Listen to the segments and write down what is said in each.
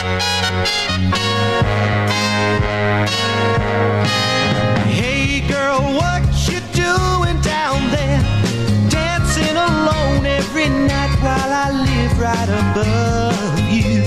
Hey girl, what you doing down there? Dancing alone every night while I live right above you.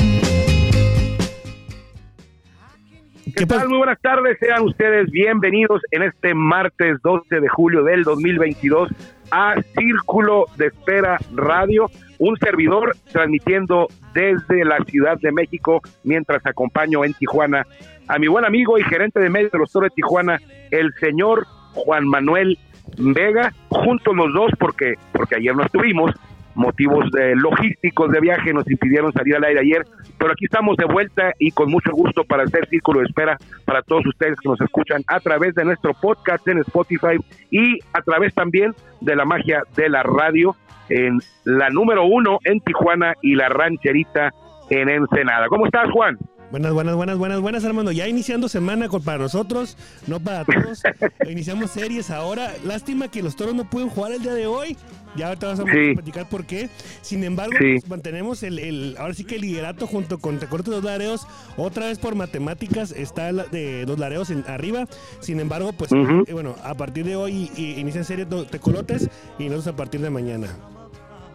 ¿Qué tal? Muy buenas tardes, sean ustedes bienvenidos en este martes 12 de julio del 2022 a Círculo de Espera Radio, un servidor transmitiendo desde la Ciudad de México mientras acompaño en Tijuana a mi buen amigo y gerente de medios de los Toros de Tijuana, el señor Juan Manuel Vega, juntos los dos porque, porque ayer no estuvimos, motivos de logísticos de viaje nos impidieron salir al aire ayer, pero aquí estamos de vuelta y con mucho gusto para hacer círculo de espera para todos ustedes que nos escuchan a través de nuestro podcast en Spotify y a través también de la magia de la radio en la número uno en Tijuana y la rancherita en Ensenada. ¿Cómo estás, Juan? Buenas, buenas, buenas, buenas, buenas, Armando. Ya iniciando semana con, para nosotros, no para todos. Iniciamos series ahora. Lástima que los toros no pueden jugar el día de hoy. Ya ahorita vamos a Sí. platicar por qué. Sin embargo, Sí. pues, mantenemos el, el- ahora sí que el liderato junto con Tecorte Dos Lareos. Otra vez por matemáticas está la de Dos Lareos en, arriba. Sin embargo, pues eh, bueno, a partir de hoy y, inician serie do- Tecolotes y nosotros a partir de mañana.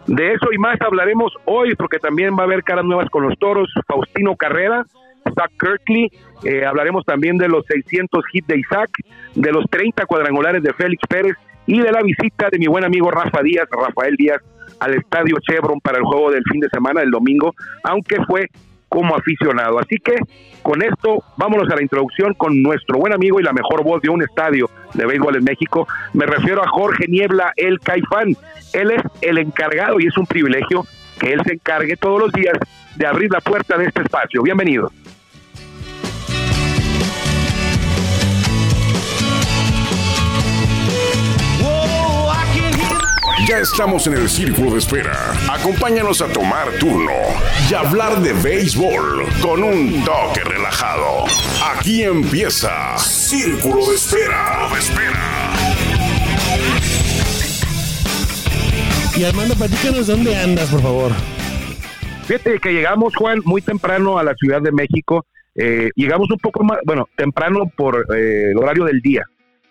De eso y más hablaremos hoy, porque también va a haber caras nuevas con los toros. Faustino Carrera, Zach Kirkley. eh, hablaremos también de los 600 hits de Isaac, de los 30 cuadrangulares de Félix Pérez y de la visita de mi buen amigo Rafa Díaz, Rafael Díaz, al estadio Chevron para el juego del fin de semana, del domingo, aunque fue como aficionado. Así que con esto, vámonos a la introducción con nuestro buen amigo y la mejor voz de un estadio de béisbol en México. Me refiero a Jorge Niebla, el Caifán. Él es el encargado y es un privilegio que él se encargue todos los días de abrir la puerta de este espacio. Bienvenido. Ya estamos en el círculo de espera. Acompáñanos a tomar turno y hablar de béisbol con un toque relajado. Aquí empieza Círculo de Espera. De espera. Y Armando, platícanos dónde andas, por favor. Fíjate que llegamos, Juan, muy temprano a la Ciudad de México. Eh, llegamos un poco más, bueno, temprano por eh, el horario del día,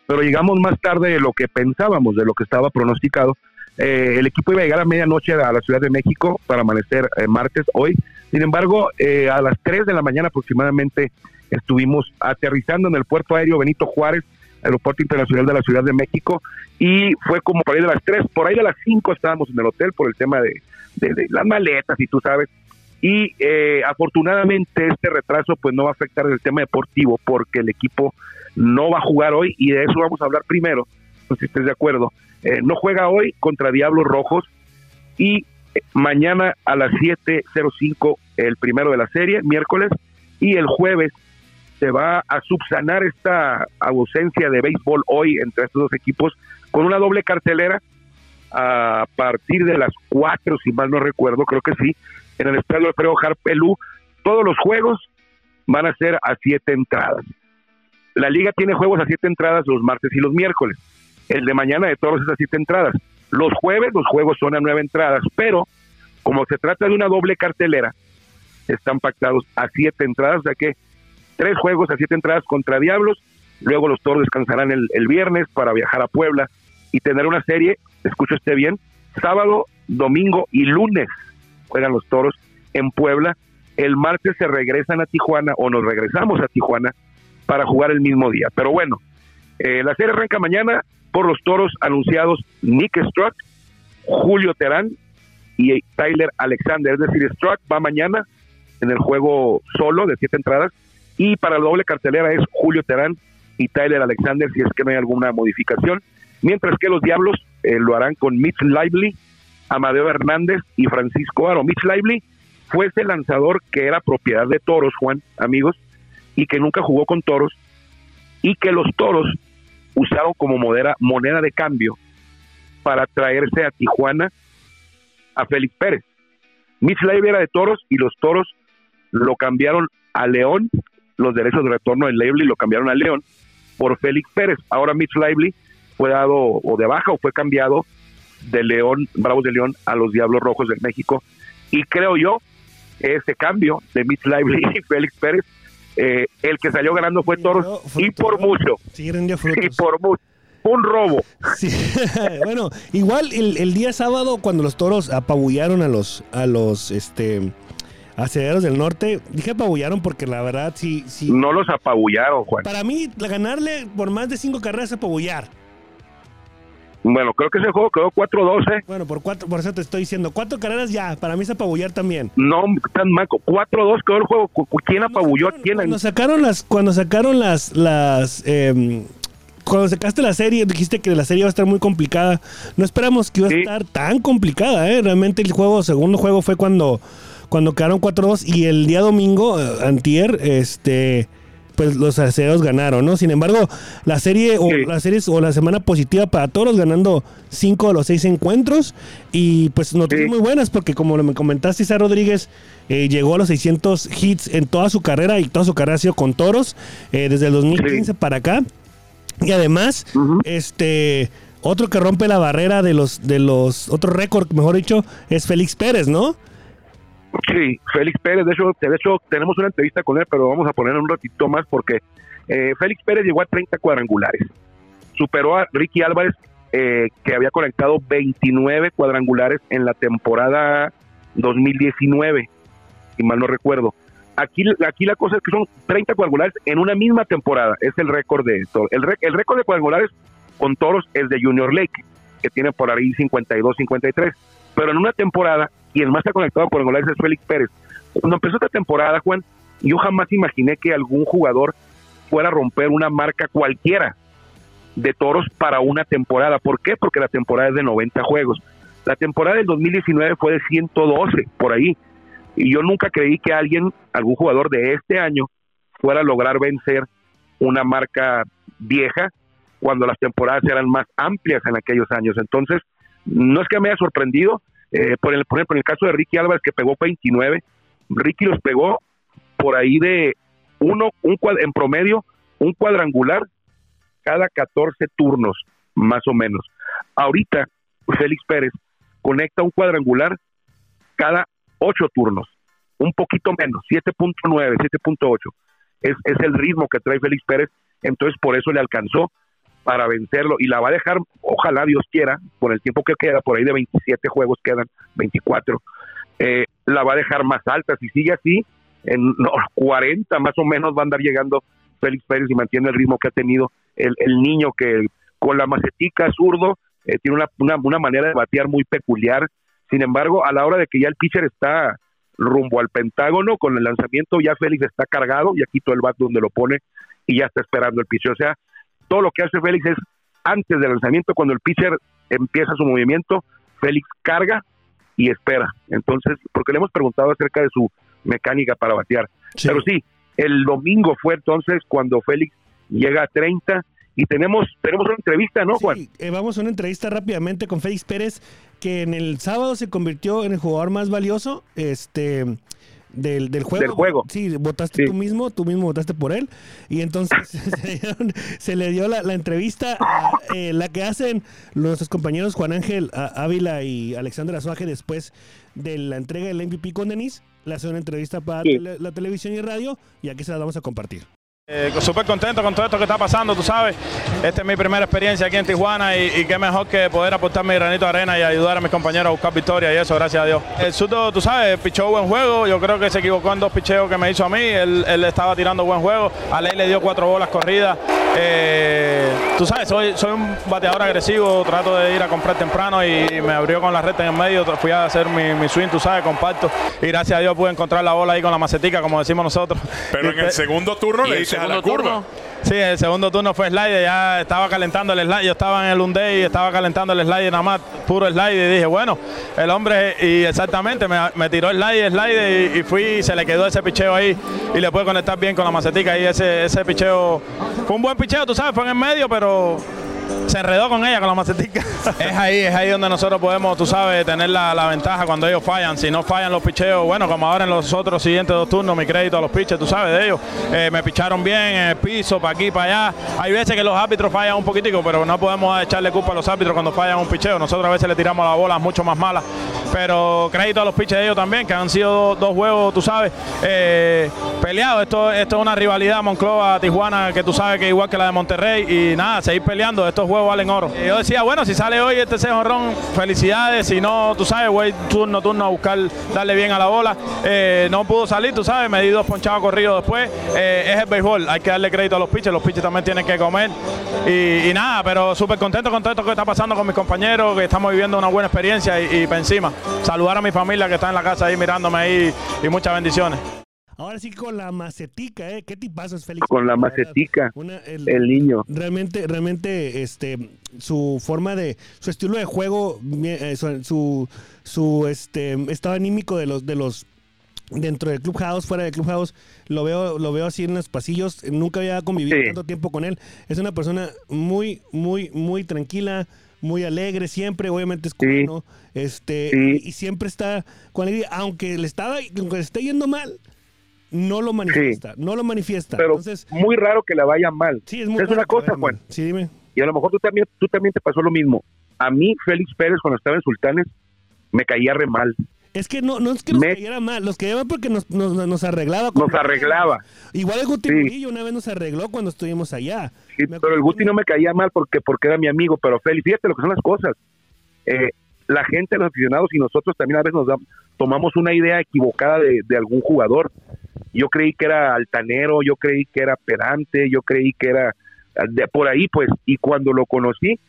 pero llegamos más tarde de lo que pensábamos, de lo que estaba pronosticado. Eh, el equipo iba a llegar a medianoche a la Ciudad de México para amanecer eh, martes hoy. Sin embargo, eh, a las 3 de la mañana aproximadamente estuvimos aterrizando en el puerto aéreo Benito Juárez, aeropuerto internacional de la Ciudad de México, y fue como por ahí de las 3, por ahí de las 5 estábamos en el hotel por el tema de, las maletas y tú sabes. Y eh, afortunadamente este retraso pues no va a afectar el tema deportivo porque el equipo no va a jugar hoy y de eso vamos a hablar primero, no si estés de acuerdo. Eh, no juega hoy contra Diablos Rojos y eh, mañana a las 7.05 el primero de la serie, miércoles, y el jueves se va a subsanar esta ausencia de béisbol hoy entre estos dos equipos con una doble cartelera a partir de las 4, si mal no recuerdo, creo que sí, en el estadio Alfredo Harpelú. Todos los juegos van a ser a siete entradas. La liga tiene juegos a siete entradas los martes y los miércoles. El de mañana de toros es a siete entradas. Los jueves los juegos son a nueve entradas, pero como se trata de una doble cartelera, están pactados a siete entradas, o sea que tres juegos a siete entradas contra Diablos, luego los toros descansarán el, el viernes para viajar a Puebla y tener una serie, escucho esté bien, sábado, domingo y lunes juegan los toros en Puebla, el martes se regresan a Tijuana o nos regresamos a Tijuana para jugar el mismo día, pero bueno, eh, la serie arranca mañana por los toros anunciados Nick Struck, Julio Terán y Tyler Alexander, es decir, Struck va mañana en el juego solo de siete entradas y para la doble cartelera es Julio Terán y Tyler Alexander si es que no hay alguna modificación, mientras que los Diablos eh, lo harán con Mitch Lively, Amadeo Hernández y Francisco Aro. Mitch Lively fue ese lanzador que era propiedad de Toros, Juan, amigos, y que nunca jugó con Toros y que los Toros usaron como modera- moneda de cambio para traerse a Tijuana a Félix Pérez. Lively era de Toros y los Toros lo cambiaron a León, los derechos de retorno de Lively lo cambiaron a León por Félix Pérez. Ahora Mitch Lively fue dado o de baja o fue cambiado de León, Bravos de León a los Diablos Rojos de México y creo yo ese cambio de Mitch Lively y Félix Pérez. Eh, el que salió ganando fue Toros y por mucho, Sí, rindió y frutos. por mucho. Un robo. Sí. bueno, igual el, el día sábado cuando los toros apabullaron a los a los este aceleros del norte, dije apabullaron porque la verdad sí sí No los apabullaron, Juan. para mí ganarle por más de cinco carreras es apabullar. Bueno, creo que ese juego quedó 4-12. Bueno, por cuatro, por eso te estoy diciendo, cuatro carreras ya, para mí es apabullar también. No, tan maco. 4-2 quedó el juego. ¿Quién apabulló quién? Cuando sacaron las, cuando sacaron las, las, em, cuando sacaste la serie, dijiste que la serie iba a estar muy complicada. No esperamos que iba a Sí. estar tan complicada, ¿eh? Realmente el juego, segundo juego fue cuando, cuando quedaron 4-2 y el día domingo, eh, antier, este, pues los aceros ganaron, ¿no? Sin embargo, la serie o Sí. la serie o la semana positiva para todos ganando cinco de los seis encuentros y pues noticias Sí. muy buenas porque como me comentaste, Isa Rodríguez eh, llegó a los 600 hits en toda su carrera y toda su carrera ha sido con toros eh, desde el 2015 para acá. Y además, este otro que rompe la barrera de los de los otro récord, mejor dicho, es Félix Pérez, ¿no? Sí, Félix Pérez, de hecho, de hecho tenemos una entrevista con él, pero vamos a poner un ratito más porque eh, Félix Pérez llegó a 30 cuadrangulares. Superó a Ricky Álvarez, eh, que había conectado 29 cuadrangulares en la temporada 2019, si mal no recuerdo. Aquí, aquí la cosa es que son 30 cuadrangulares en una misma temporada, es el récord de ré- el récord de cuadrangulares con Toros es de Junior Lake, que tiene por ahí 52, 53. Pero en una temporada, quien más ha conectado a cuadrangulares es Félix Pérez. Cuando empezó esta temporada, Juan, yo jamás imaginé que algún jugador fuera a romper una marca cualquiera de toros para una temporada. ¿Por qué? Porque la temporada es de 90 juegos. La temporada del 2019 fue de 112, por ahí. Y yo nunca creí que alguien, algún jugador de este año, fuera a lograr vencer una marca vieja cuando las temporadas eran más amplias en aquellos años. Entonces, no es que me haya sorprendido, eh, por, el, por ejemplo, en el caso de Ricky Álvarez, que pegó 29, Ricky los pegó por ahí de uno, un cuad- en promedio, un cuadrangular cada 14 turnos, más o menos. Ahorita, Félix Pérez conecta un cuadrangular cada 8 turnos, un poquito menos, 7.9, 7.8. Es, es el ritmo que trae Félix Pérez, entonces por eso le alcanzó para vencerlo y la va a dejar, ojalá Dios quiera, por el tiempo que queda, por ahí de 27 juegos quedan, 24, eh, la va a dejar más alta. Si sigue así, en no, 40 más o menos va a andar llegando Félix Pérez y mantiene el ritmo que ha tenido el, niño que con la macetica zurdo eh, tiene una, una, una manera de batear muy peculiar. Sin embargo, a la hora de que ya el pitcher está rumbo al pentágono, con el lanzamiento ya Félix está cargado, ya quitó el bat donde lo pone y ya está esperando el pitcher. O sea, todo lo que hace Félix es antes del lanzamiento, cuando el pitcher empieza su movimiento, Félix carga y espera. Entonces, porque le hemos preguntado acerca de su mecánica para batear. Sí. Pero sí, el domingo fue entonces cuando Félix llega a 30 y tenemos tenemos una entrevista, ¿no, Juan? Sí, eh, vamos a una entrevista rápidamente con Félix Pérez, que en el sábado se convirtió en el jugador más valioso este, del, del juego. Del juego. Sí, votaste Sí. tú mismo, tú mismo votaste por él. Y entonces se, dieron- se le dio la, la entrevista, a, eh, la que hacen nuestros compañeros Juan Ángel a- Ávila y Alexandra Azuaje después de la entrega del MVP con Denis. Le hacen una entrevista para Sí. la televisión y radio y aquí se la vamos a compartir. Eh, Súper contento con todo esto que está pasando, tú sabes. Esta es mi primera experiencia aquí en Tijuana y, y qué mejor que poder aportar mi granito de arena y ayudar a mis compañeros a buscar victoria y eso, gracias a Dios. El surdo, tú sabes, pichó buen juego. Yo creo que se equivocó en dos picheos que me hizo a mí. Él, él estaba tirando buen juego. A Ley le dio cuatro bolas corridas. Eh, tú sabes, soy, soy un bateador agresivo. Trato de ir a comprar temprano y me abrió con la recta en el medio. Fui a hacer mi, mi swing, tú sabes, compacto. Y gracias a Dios pude encontrar la bola ahí con la macetica, como decimos nosotros. Pero en el segundo turno ¿Y le el la segundo curva. turno? Sí, el segundo turno fue slide, ya estaba calentando el slide, yo estaba en el un day y estaba calentando el slide nada más, puro slide y dije, bueno, el hombre y exactamente me, me tiró el slide, slide y, y fui y se le quedó ese picheo ahí y le pude conectar bien con la macetica y ese, ese picheo fue un buen picheo, tú sabes, fue en el medio, pero se enredó con ella, con la macetica. es ahí, es ahí donde nosotros podemos, tú sabes, tener la, la ventaja cuando ellos fallan. Si no fallan los picheos, bueno, como ahora en los otros siguientes dos turnos, mi crédito a los pitchers, tú sabes de ellos. Eh, me picharon bien en el piso, para aquí, para allá. Hay veces que los árbitros fallan un poquitico, pero no podemos echarle culpa a los árbitros cuando fallan un picheo. Nosotros a veces le tiramos la bola mucho más mala pero crédito a los pitchers de ellos también, que han sido dos, juegos, tú sabes, eh, peleados. Esto, esto es una rivalidad Monclova-Tijuana que tú sabes que igual que la de Monterrey y nada, seguir peleando, estos juegos valen oro. Y yo decía, bueno, si sale hoy este ron felicidades, si no, tú sabes, voy turno, turno a buscar darle bien a la bola. Eh, no pudo salir, tú sabes, me di dos ponchados corridos después. Eh, es el béisbol, hay que darle crédito a los pitchers, los pitchers también tienen que comer. Y, nada, pero súper contento con todo esto que está pasando con mis compañeros, que estamos viviendo una buena experiencia y, y encima. Saludar a mi familia que está en la casa ahí mirándome ahí y muchas bendiciones. Ahora sí con la macetica, ¿eh? ¿Qué tipazos, Félix? Con la macetica, el, niño. Realmente, realmente, este, su forma de, su estilo de juego, eh, su, su, este, estado anímico de los, de los dentro del clubhouse, fuera del clubhouse, lo veo, lo veo así en los pasillos. Nunca había convivido tanto tiempo con él. Es una persona muy, muy, muy tranquila, muy alegre siempre, obviamente es cubano, este, y, siempre está con alegría, aunque le estaba, aunque le esté yendo mal, no lo manifiesta, no lo manifiesta. Pero Entonces, muy raro que la vaya mal. Sí, es, muy es una cosa, Juan. Sí, dime. Y a lo mejor tú también, tú también te pasó lo mismo. A mí, Félix Pérez, cuando estaba en Sultanes, me caía re mal. Es que no, no es que nos cayera mal, los mal porque nos, nos, nos arreglaba. Nos arreglaba. Igual el Guti Murillo una vez nos arregló cuando estuvimos allá. Sí, pero el Guti no me caía mal porque, porque era mi amigo, pero Félix, fíjate lo que son las cosas. Eh, la gente, los aficionados y nosotros también a veces nos tomamos una idea equivocada de, de algún jugador yo creí que era altanero, yo creí que era pedante, yo creí que era de por ahí, pues, y cuando lo conocí,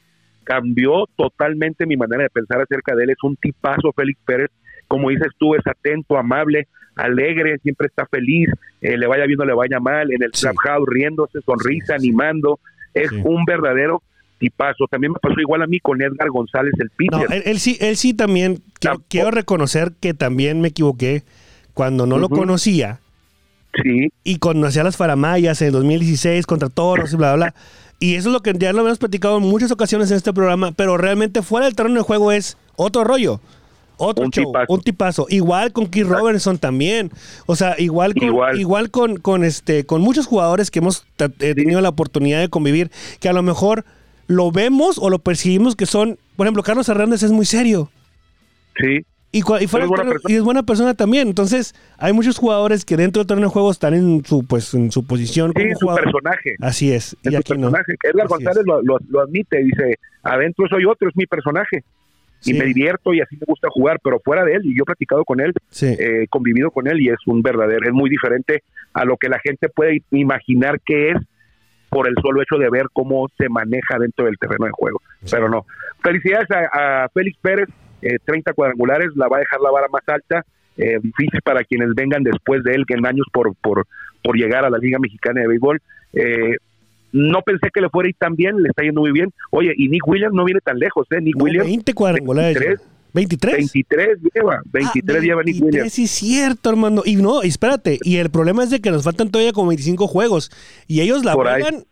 cambió totalmente mi manera de pensar acerca de él. Es un tipazo, Félix Pérez, como dices tú, es atento, amable, alegre, siempre está feliz, eh, le vaya bien o le vaya mal, en el sí. riéndose, sonrisa, animando, es un verdadero tipazo. También me pasó igual a mí con Edgar González, el pitcher. No, él, sí, él sí también, quiero, reconocer que también me equivoqué cuando no lo conocía Sí. Y cuando hacía las faramayas en el 2016 contra toros y bla, bla, bla. Y eso es lo que ya lo habíamos platicado en muchas ocasiones en este programa, pero realmente fuera del terreno de juego es otro rollo. Otro un show, tipazo. un tipazo. Igual con Keith Robertson también. O sea, igual con, igual. con, con, este, con muchos jugadores que hemos eh, tenido la oportunidad de convivir, que a lo mejor lo vemos o lo percibimos que son, por ejemplo, Carlos Hernández es muy serio. Sí. Y, es buena persona también. Entonces, hay muchos jugadores que dentro del torneo de juego están en su pues en su posición sí, como su personaje. Así es. y aquí personaje. No. Edgar González lo, lo, admite, dice, adentro soy otro, es mi personaje. Y me divierto y así me gusta jugar, pero fuera de él, y yo he platicado con él, sí. eh, convivido con él y es un verdadero, es muy diferente a lo que la gente puede imaginar que es por el solo hecho de ver cómo se maneja dentro del terreno de juego. Pero no. Felicidades a, a Félix Pérez, eh, 30 cuadrangulares, la va a dejar la vara más alta, eh, difícil para quienes vengan después de él, que en años por, por, por llegar a la Liga Mexicana de Béisbol. Eh, no pensé que le fuera a ir tan bien, le está yendo muy bien. Oye, y Nick Williams no viene tan lejos, ¿eh? Nick no, Williams. 20 cuadrangulares. 23, 23. 23 lleva, 23 ah, lleva Nick Williams. Sí, es cierto, hermano. Y no, espérate, y el problema es de que nos faltan todavía como 25 juegos y ellos la juegan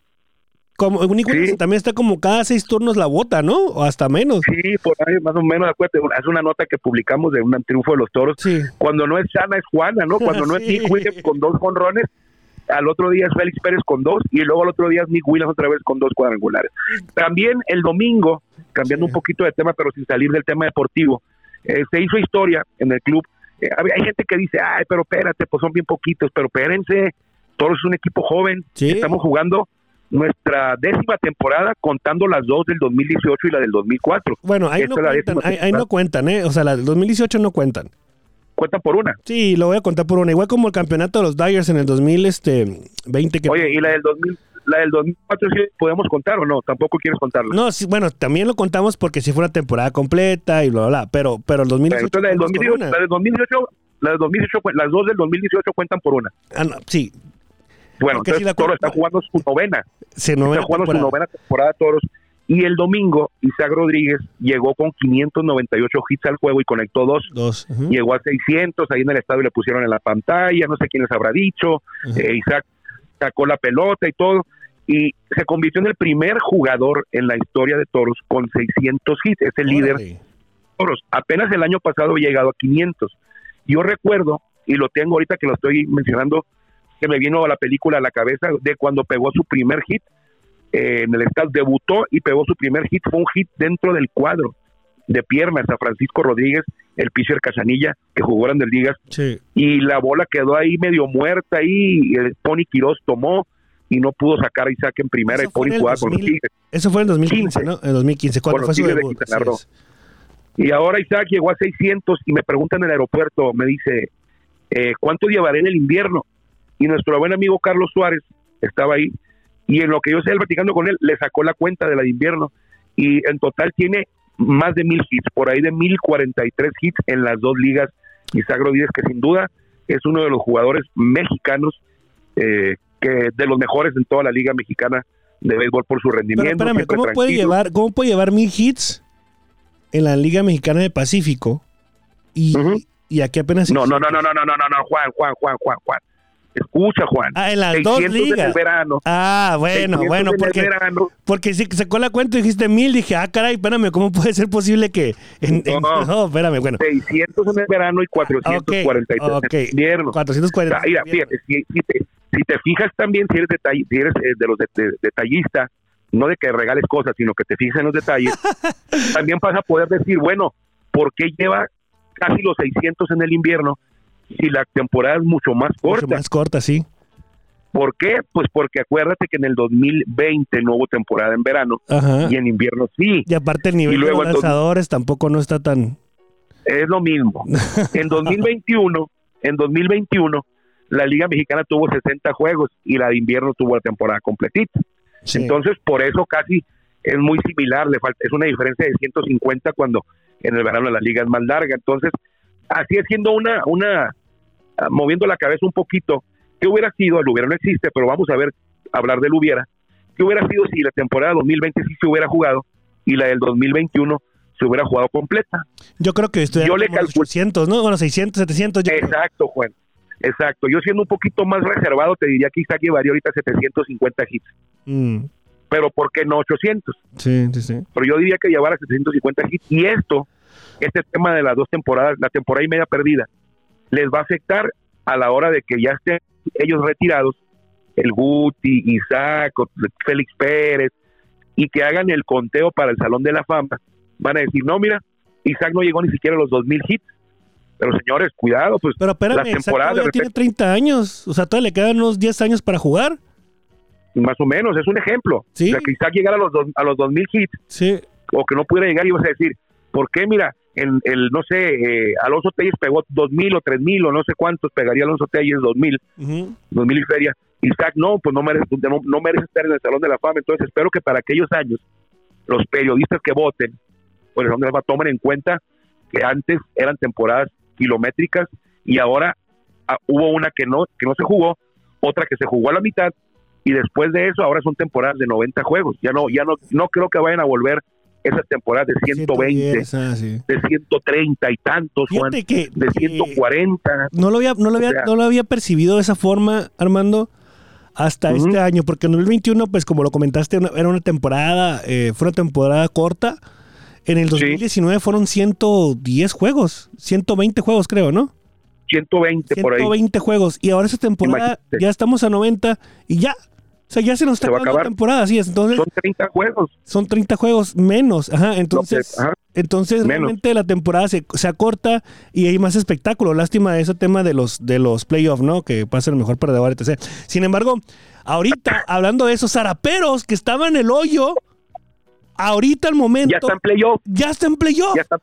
como Nick sí. también está como cada seis turnos la bota, ¿no? O hasta menos. Sí, por ahí más o menos, acuérdate, es una nota que publicamos de un triunfo de los toros. Sí. Cuando no es Sana es Juana, ¿no? Cuando no es Nick Williams con dos jonrones, al otro día es Félix Pérez con dos y luego al otro día es Nick Williams otra vez con dos cuadrangulares. También el domingo, cambiando sí. un poquito de tema, pero sin salir del tema deportivo, eh, se hizo historia en el club. Eh, hay gente que dice, ay, pero espérate, pues son bien poquitos, pero espérense, Toros es un equipo joven, sí. estamos jugando nuestra décima temporada contando las dos del 2018 y la del 2004. Bueno, ahí, no cuentan, ahí, ahí no cuentan, ¿eh? O sea, la del 2018 no cuentan. Cuentan por una. Sí, lo voy a contar por una. Igual como el campeonato de los Dyers en el 2020. Que... Oye, ¿y la del 2000? La del 2004 sí podemos contar o no? ¿Tampoco quieres contarla? No, sí, bueno, también lo contamos porque si fue una temporada completa y bla, bla, bla. Pero, pero el 2018... Pero la, del 2018, la del 2018, la del 2018, las dos del 2018 cuentan por una. Ah, no, sí, bueno, entonces si Toro está jugando su novena. Se novena está jugando temporada. su novena temporada Toros. Y el domingo, Isaac Rodríguez llegó con 598 hits al juego y conectó dos. dos. Uh -huh. Llegó a 600, ahí en el estadio le pusieron en la pantalla, no sé quién les habrá dicho. Uh -huh. eh, Isaac sacó la pelota y todo. Y se convirtió en el primer jugador en la historia de Toros con 600 hits. Es el líder de Toros. Apenas el año pasado había llegado a 500. Yo recuerdo, y lo tengo ahorita que lo estoy mencionando, que me vino a la película a la cabeza de cuando pegó su primer hit eh, en el estado, debutó y pegó su primer hit, fue un hit dentro del cuadro de piernas a Francisco Rodríguez el pitcher Casanilla, que jugó grandes ligas, Sí. y la bola quedó ahí medio muerta ahí, y el Tony Quiroz tomó y no pudo sacar a Isaac en primera Eso y el jugaba con los 2000. Tigres. Eso fue en 2015, 15. ¿no? En 2015, cuando fue su debut. Y ahora Isaac llegó a 600 y me pregunta en el aeropuerto, me dice, eh, ¿cuánto llevaré en el invierno? Y nuestro buen amigo Carlos Suárez estaba ahí y en lo que yo sé, el Vaticano con él le sacó la cuenta de la de invierno y en total tiene más de mil hits, por ahí de mil cuarenta y tres hits en las dos ligas. Isaac Rodríguez, que sin duda es uno de los jugadores mexicanos eh, que de los mejores en toda la liga mexicana de béisbol por su rendimiento. Pero espérame, ¿cómo puede, llevar, ¿cómo puede llevar mil hits en la Liga Mexicana del Pacífico y, uh -huh. y aquí apenas... No, no, no, no, no, no, no, no, Juan, Juan, Juan, Juan, Juan. Escucha, Juan. Ah, en las dos 600 en ligas. el verano. Ah, bueno, 600 bueno, en el porque, verano. porque si sacó la cuenta y dijiste mil, dije, ah, caray, espérame, ¿cómo puede ser posible que... En, en- No. no, espérame, bueno. 600 en el verano y 443 ok. en invierno. O 440. sea, mira, fíjate, si, si te, si te fijas también, si eres, detall- si eres eh, de los de- de- detallista, no de que regales cosas, sino que te fijes en los detalles, también vas a poder decir, bueno, ¿por qué lleva casi los 600 en el invierno si la temporada es mucho más Mucho corta? más corta, sí. ¿Por qué? Pues porque acuérdate que en el 2020 no hubo temporada en verano Ajá. y en invierno sí. Y aparte el nivel luego de lanzadores tampoco no está tan... Es lo mismo. En 2021, en 2021, la Liga Mexicana tuvo 60 juegos y la de invierno tuvo la temporada completita. Sí. Entonces, por eso casi es muy similar, le falta, es una diferencia de 150 cuando en el verano la liga es más larga. Entonces, así haciendo una, una, ah, moviendo la cabeza un poquito, ¿qué hubiera sido? El hubiera no existe, pero vamos a ver, hablar del hubiera. ¿Qué hubiera sido si la temporada 2020 sí se hubiera jugado y la del 2021 se hubiera jugado completa? Yo creo que estoy Yo le calculo- 800, ¿no? Bueno, 600, 700. Yo. Exacto, Juan. Exacto. Yo siendo un poquito más reservado, te diría que Isaac llevaría ahorita 750 hits. Mm, Pero ¿por qué no 800? sí, sí, sí. Pero yo diría que llevara 750 hits. Y esto, este tema de las dos temporadas, la temporada y media perdida, les va a afectar a la hora de que ya estén ellos retirados, el Guti, Isaac, Félix Pérez, y que hagan el conteo para el Salón de la Fama. Van a decir, no, mira, Isaac no llegó ni siquiera a los 2000 hits. Pero señores, cuidado, pues Pero espérame, las Isaac temporadas todavía tiene repente- 30 años. O sea, todavía le quedan unos 10 años para jugar. más o menos, es un ejemplo. Sí. O sea, que Isaac llegara a los, dos- a los 2000 hits Sí. o que no pudiera llegar y vas a decir, ¿por qué? Mira, en el, no sé, eh, Alonso Telles pegó 2000 o 3000 o no sé cuántos pegaría Alonso Telles 2000, Ujú. 2000 y feria. Isaac no, pues no merece, no, no merece estar en el Salón de la Fama. Entonces espero que para aquellos años los periodistas que voten por el Salón de la Fama tomen en cuenta que antes eran temporadas kilométricas y ahora ah, hubo una que no, que no se jugó, otra que se jugó a la mitad y después de eso ahora son temporadas de 90 juegos. Ya no, ya no, no creo que vayan a volver esas temporadas de 120, 110, ah, sí. de 130 y tantos, Juan, que, de que 140. no lo había, no lo había, O sea- no lo había percibido de esa forma, Armando, hasta Ujú. este año, porque en 2021, pues como lo comentaste, una- era una temporada, eh, fue una temporada corta. En el 2019 fueron 110 juegos, 120 juegos creo, ¿no? 120 por ahí. 120 juegos. Y ahora esa temporada Imagínate. ya estamos a 90 y ya. O sea, ya se nos está Se va acabando la temporada, así es. Entonces, Son 30 juegos. son 30 juegos menos. Ajá, entonces, ajá. entonces Menos. realmente la temporada se, se acorta y hay más espectáculo. Lástima de ese tema de los, de los playoffs, ¿no? Que pasa el mejor perdedor, etc. Sin embargo, ahorita, hablando de esos zaraperos que estaban en el hoyo, ahorita al momento Ya está en playoff. ya está en playoff. Ya está.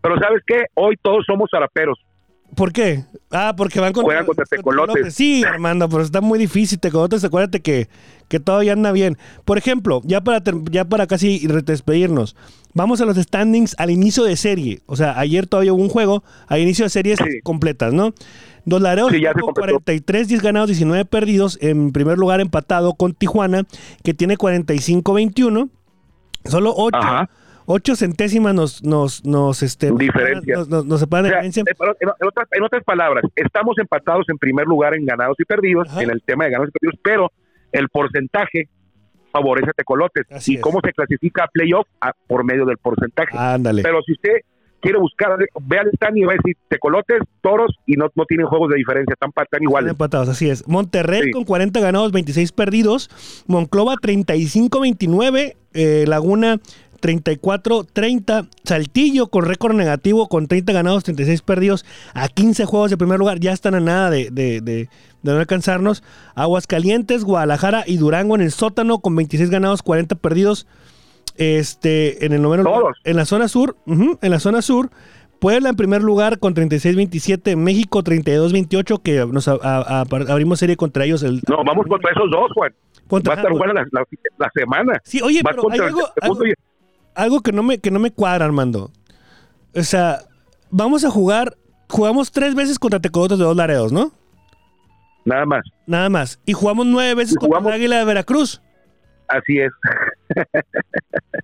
Pero ¿sabes qué? Hoy todos somos zaraperos. ¿Por qué? Ah, porque van contra, Juegan contra Tecolotes. Sí, Armando, pero está muy difícil. Tecolotes, acuérdate que, que todavía anda bien. Por ejemplo, ya para, ya para casi despedirnos, vamos a los standings al inicio de serie. O sea, ayer todavía hubo un juego, al inicio de series Sí. completas, ¿no? Dos Laredos Sí, ya se con completó. 43, 10 ganados, 19 perdidos. En primer lugar, empatado con Tijuana, que tiene 45-21. Solo 8, Ajá. Centésimas nos, nos, nos, este, Diferencia. nos, nos, nos separan O sea, diferencia. en, otras, en otras palabras, estamos empatados en primer lugar en ganados y perdidos, Ajá. en el tema de ganados y perdidos, pero el porcentaje favorece a Tecolotes. Así ¿Y es. cómo se clasifica a playoff? A- por medio del porcentaje. Ándale. Pero si usted quiere buscar, vea el stand y va a decir Tecolotes, Toros, y no, no tienen juegos de diferencia, están, están Están iguales. empatados, así es. Monterrey Sí. con 40 ganados, 26 perdidos. Monclova 35-29. eh, Laguna 34-30. Saltillo con récord negativo, con 30 ganados, 36 perdidos, a 15 juegos de primer lugar. Ya están a nada de, de, de, de no alcanzarnos. Aguascalientes, Guadalajara y Durango en el sótano con 26 ganados, 40 perdidos. Este, en el noveno lugar. En la zona sur, ujú, en la zona sur. Puebla en primer lugar con 36-27, México 32-28, que nos a- a- a- abrimos serie contra ellos. El, No, vamos contra esos dos, Juan. Contra- Va a estar buena la, la- la semana. Sí, oye, Vas pero hay algo, algo- algo que no me que no me cuadra, Armando. O sea, vamos a jugar, jugamos tres veces contra Tecolotes de dos Laredos, ¿no? Nada más. Nada más. Y jugamos nueve veces Y contra jugamos- el Águila de Veracruz. Así es.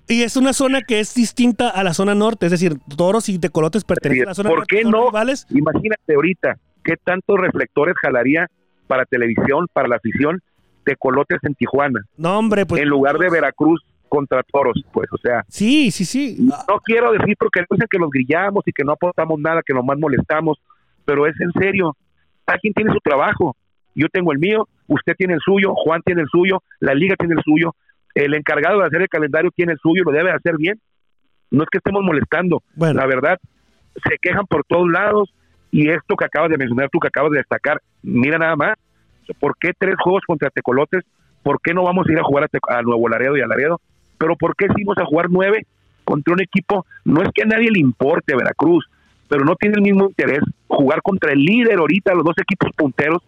Y es una zona que es distinta a la zona norte, es decir, Toros y Tecolotes pertenecen a la zona ¿Por norte. qué son no? rivales. Imagínate ahorita qué tantos reflectores jalaría para televisión, para la afición, Tecolotes en Tijuana, No, hombre, pues. en lugar de Veracruz contra Toros, pues, o sea, Sí, sí, sí. No quiero decir porque dicen que los grillamos y que no aportamos nada, que nomás molestamos, pero es en serio. Cada quien tiene su trabajo. Yo tengo el mío, usted tiene el suyo, Juan tiene el suyo, la liga tiene el suyo, el encargado de hacer el calendario tiene el suyo, lo debe hacer bien. No es que estemos molestando, Bueno. la verdad, se quejan por todos lados y esto que acabas de mencionar, tú que acabas de destacar, mira nada más, ¿por qué tres juegos contra Tecolotes? ¿Por qué no vamos a ir a jugar a, a Nuevo Laredo y a Laredo? Pero ¿por qué fuimos a jugar nueve contra un equipo? No es que a nadie le importe Veracruz, pero no tiene el mismo interés jugar contra el líder ahorita, los dos equipos punteros,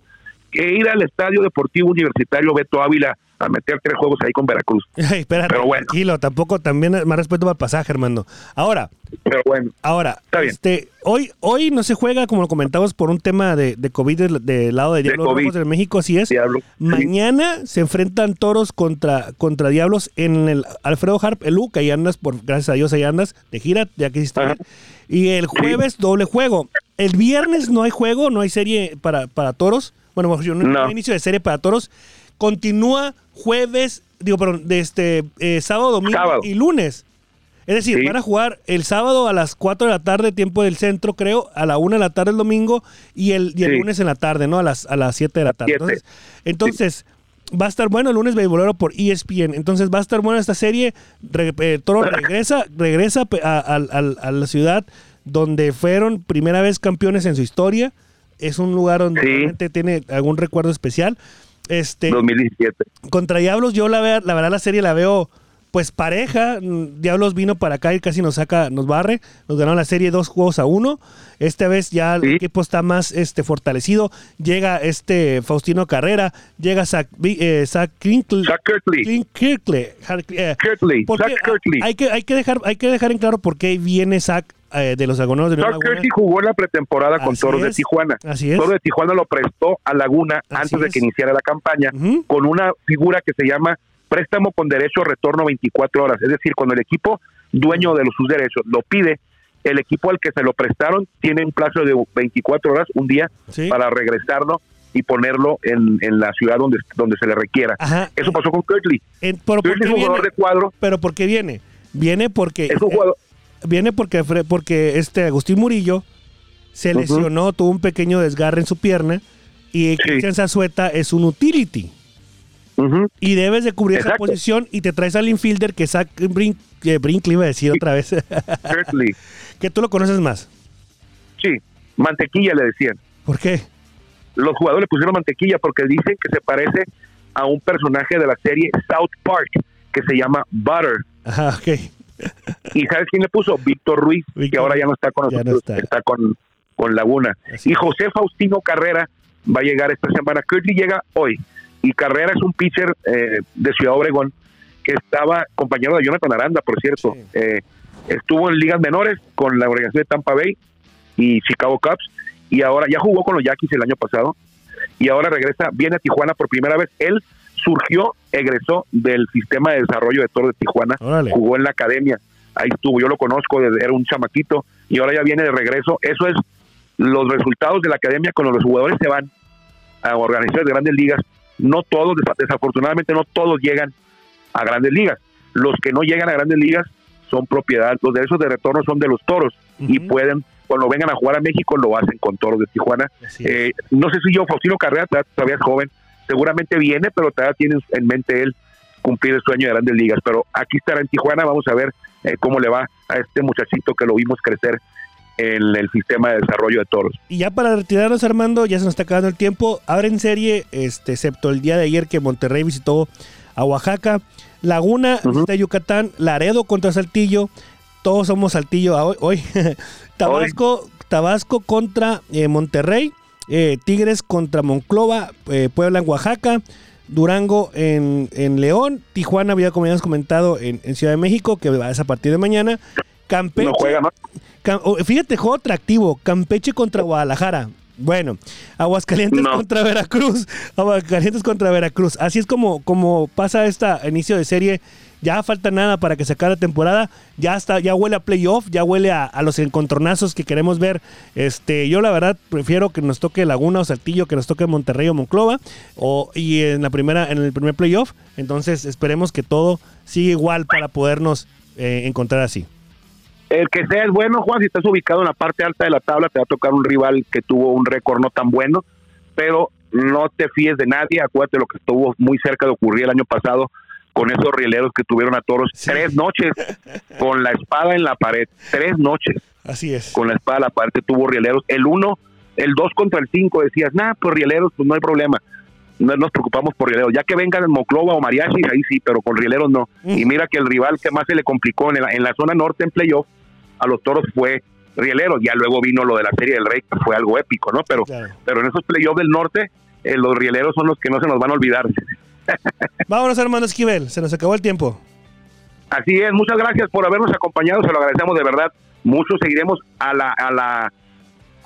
que ir al Estadio Deportivo Universitario Beto Ávila a meter tres juegos ahí con Veracruz. Ay, espérate, Pero bueno. tranquilo, tampoco, también más respeto para el pasaje, Armando. Ahora, Pero bueno, Ahora, Está bien. este, hoy, hoy no se juega, como lo comentamos, por un tema de, de COVID del, lado de. Rojos de México, así es. Diablo. Sí. Mañana se enfrentan toros contra, contra Diablos en el Alfredo Harp Elú, que ahí andas, por, gracias a Dios ahí andas, de gira, ya que hiciste. Ajá. Y el jueves doble juego. El viernes no hay juego, no hay serie para, para toros. Bueno, mejor dicho, no, No. hay inicio de serie para toros. Continúa jueves, digo, perdón, de este eh, sábado, domingo Sábado. y lunes. Es decir, Sí. van a jugar el sábado a las 4 de la tarde, tiempo del centro, creo, a la 1 de la tarde el domingo y el, y el Sí. lunes en la tarde, ¿no? A las, a las 7 de la tarde. Entonces, entonces va a estar bueno el lunes beisbolero por ESPN. Entonces va a estar buena esta serie. Re- eh, Toro regresa, regresa a, a- a- a la ciudad donde fueron primera vez campeones en su historia. Es un lugar donde realmente tiene algún recuerdo especial. Este, 2017. contra Diablos, yo la, vea- la verdad la serie la veo pues pareja. Diablos vino para acá y casi nos saca, nos barre. Nos ganaron la serie dos juegos a uno. Esta vez ya el Sí. equipo está más este, fortalecido. Llega este Faustino Carrera, llega Zach, eh, Zach Kirkley, Har- eh, hay, que, hay, que dejar, hay que dejar en claro por qué viene Zach eh, de los Agoneros de Nueva Laguna. Jugó la pretemporada con Así Toros de. Tijuana. Así es. Toros de Tijuana lo prestó a Laguna Así antes de es. que iniciara la campaña con una figura que se llama préstamo con derecho retorno 24 horas. Es decir, cuando el equipo dueño de los, sus derechos lo pide, el equipo al que se lo prestaron tiene un plazo de 24 horas, un día, Sí. para regresarlo y ponerlo en, en la ciudad donde, donde se le requiera. Ajá. Eso pasó con Kirtley. En- pero, ¿por Kirtley qué es un jugador viene? de cuadro, pero ¿por qué viene? Viene porque es un jugador... Viene porque, porque este Agustín Murillo se lesionó, tuvo un pequeño desgarre en su pierna y Cristian Zazueta es un utility. Y debes de cubrir esa posición y te traes al infielder que Zach Brink, que Brinkley iba a decir otra vez, que tú lo conoces más. Sí, mantequilla le decían. ¿Por qué? los jugadores le pusieron mantequilla porque dicen que se parece a un personaje de la serie South Park que se llama Butter. Ajá, ok. ¿Y sabes quién le puso? Víctor Ruiz, que ahora ya no está con ya no nosotros, está. está. con, con Laguna. Así y. José Faustino Carrera va a llegar esta semana. Kirtley llega hoy. Y Carrera es un pitcher eh, de Ciudad Obregón que estaba compañero de Jonathan Aranda, por cierto. Sí. Eh, estuvo en ligas menores con la organización de Tampa Bay y Chicago Cubs. Y ahora ya jugó con los Yankees el año pasado. Y ahora regresa, viene a Tijuana por primera vez. Él surgió, egresó del sistema de desarrollo de Toro de Tijuana. Órale. Jugó en la academia. Ahí estuvo, yo lo conozco, desde, era un chamaquito. Y ahora ya viene de regreso. Eso es los resultados de la academia cuando los jugadores se van a organizaciones de grandes ligas. No todos, desa- desafortunadamente, no todos llegan a grandes ligas. Los que no llegan a grandes ligas son propiedad, los derechos de retorno son de los toros y pueden, cuando vengan a jugar a México, lo hacen con toros de Tijuana. Eh, no sé si yo, Faustino Carrera, todavía es joven, seguramente viene, pero todavía tiene en mente él cumplir el sueño de grandes ligas. Pero aquí estará en Tijuana, vamos a ver eh, cómo le va a este muchachito que lo vimos crecer en el sistema de desarrollo de toros. Y ya para retirarnos, Armando, ya se nos está acabando el tiempo. Abren serie, este, excepto el día de ayer que Monterrey visitó a Oaxaca. Laguna de Yucatán, Laredo contra Saltillo. Todos somos Saltillo hoy. hoy. Tabasco, Tabasco contra eh, Monterrey. Eh, Tigres contra Monclova. Eh, Puebla en Oaxaca. Durango en, en, León. Tijuana, había como habíamos comentado, en, en, Ciudad de México, que va a partir de mañana. Campeche. No juega, ¿no? Oh, fíjate, juego atractivo. Campeche contra Guadalajara. Bueno, Aguascalientes no. contra Veracruz. Aguascalientes contra Veracruz. Así es como, como pasa este inicio de serie. Ya falta nada para que se acabe la temporada. Ya está, ya huele a playoff, ya huele a, los encontronazos que queremos ver. Este, yo la verdad prefiero que nos toque Laguna o Saltillo, que nos toque Monterrey o Monclova. O, y en la primera, en el primer playoff. Entonces esperemos que todo siga igual para podernos eh, encontrar así. El que sea es bueno, Juan, si estás ubicado en la parte alta de la tabla, te va a tocar un rival que tuvo un récord no tan bueno, pero no te fíes de nadie, acuérdate lo que estuvo muy cerca de ocurrir el año pasado con esos rieleros que tuvieron a toros sí. tres noches con la espada en la pared, tres noches. Así es. Con la espada en la pared tuvo rieleros. El uno, el dos contra el cinco decías, nah, pues rieleros, pues no hay problema. No nos preocupamos por rieleros. Ya que vengan en Moclova o Mariachi, ahí sí, pero con rieleros no. Mm. Y mira que el rival que más se le complicó en la, en la zona norte en playoff a los toros fue rieleros. Ya luego vino lo de la Serie del Rey, que fue algo épico, ¿no? Pero, claro. pero en esos playoffs del norte, eh, los rieleros son los que no se nos van a olvidar. Vámonos, hermano Esquivel, se nos acabó el tiempo. Así es, muchas gracias por habernos acompañado, se lo agradecemos de verdad. Mucho seguiremos a la, a la,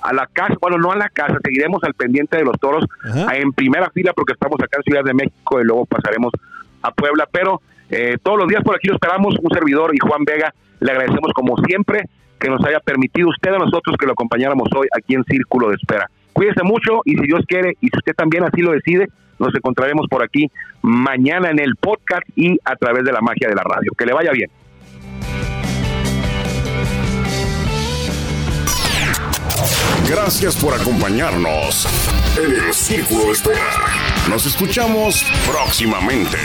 a la casa, bueno, no a la casa, seguiremos al pendiente de los toros Ajá. en primera fila porque estamos acá en Ciudad de México y luego pasaremos a Puebla, pero eh, todos los días por aquí lo esperamos, un servidor y Juan Vega, le agradecemos como siempre que nos haya permitido usted a nosotros que lo acompañáramos hoy aquí en Círculo de Espera. Cuídese mucho y si Dios quiere y si usted también así lo decide, nos encontraremos por aquí mañana en el podcast y a través de la magia de la radio. Que le vaya bien. Gracias por acompañarnos en el Círculo de Espera. Nos escuchamos próximamente.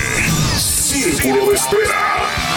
Círculo de Espera.